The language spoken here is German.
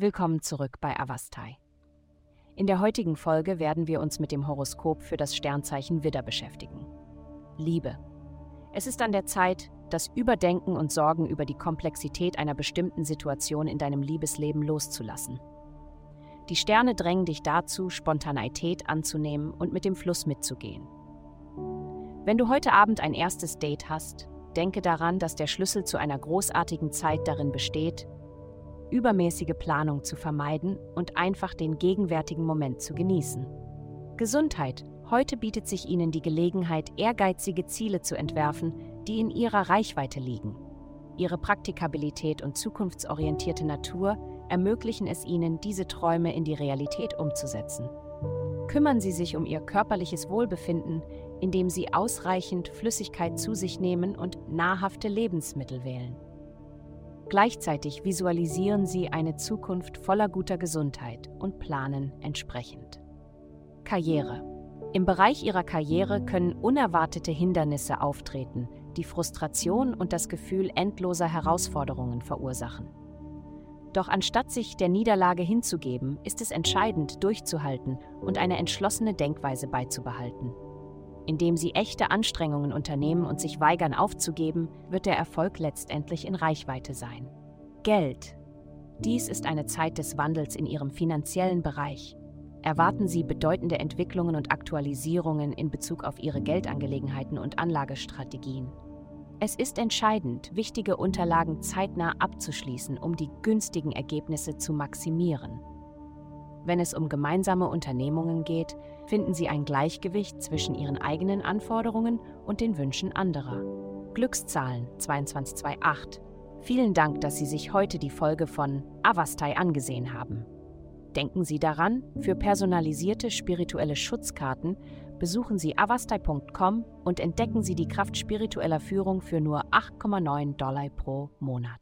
Willkommen zurück bei Avastai. In der heutigen Folge werden wir uns mit dem Horoskop für das Sternzeichen Widder beschäftigen. Liebe. Es ist an der Zeit, das Überdenken und Sorgen über die Komplexität einer bestimmten Situation in deinem Liebesleben loszulassen. Die Sterne drängen dich dazu, Spontaneität anzunehmen und mit dem Fluss mitzugehen. Wenn du heute Abend ein erstes Date hast, denke daran, dass der Schlüssel zu einer großartigen Zeit darin besteht, übermäßige Planung zu vermeiden und einfach den gegenwärtigen Moment zu genießen. Gesundheit. Heute bietet sich Ihnen die Gelegenheit, ehrgeizige Ziele zu entwerfen, die in Ihrer Reichweite liegen. Ihre Praktikabilität und zukunftsorientierte Natur ermöglichen es Ihnen, diese Träume in die Realität umzusetzen. Kümmern Sie sich um Ihr körperliches Wohlbefinden, indem Sie ausreichend Flüssigkeit zu sich nehmen und nahrhafte Lebensmittel wählen. Gleichzeitig visualisieren Sie eine Zukunft voller guter Gesundheit und planen entsprechend. Karriere. Im Bereich Ihrer Karriere können unerwartete Hindernisse auftreten, die Frustration und das Gefühl endloser Herausforderungen verursachen. Doch anstatt sich der Niederlage hinzugeben, ist es entscheidend, durchzuhalten und eine entschlossene Denkweise beizubehalten. Indem Sie echte Anstrengungen unternehmen und sich weigern aufzugeben, wird der Erfolg letztendlich in Reichweite sein. Geld. Dies ist eine Zeit des Wandels in Ihrem finanziellen Bereich. Erwarten Sie bedeutende Entwicklungen und Aktualisierungen in Bezug auf Ihre Geldangelegenheiten und Anlagestrategien. Es ist entscheidend, wichtige Unterlagen zeitnah abzuschließen, um die günstigen Ergebnisse zu maximieren. Wenn es um gemeinsame Unternehmungen geht, finden Sie ein Gleichgewicht zwischen Ihren eigenen Anforderungen und den Wünschen anderer. Glückszahlen 2228. Vielen Dank, dass Sie sich heute die Folge von Avastai angesehen haben. Denken Sie daran, für personalisierte spirituelle Schutzkarten besuchen Sie avastai.com und entdecken Sie die Kraft spiritueller Führung für nur 8,9 Dollar pro Monat.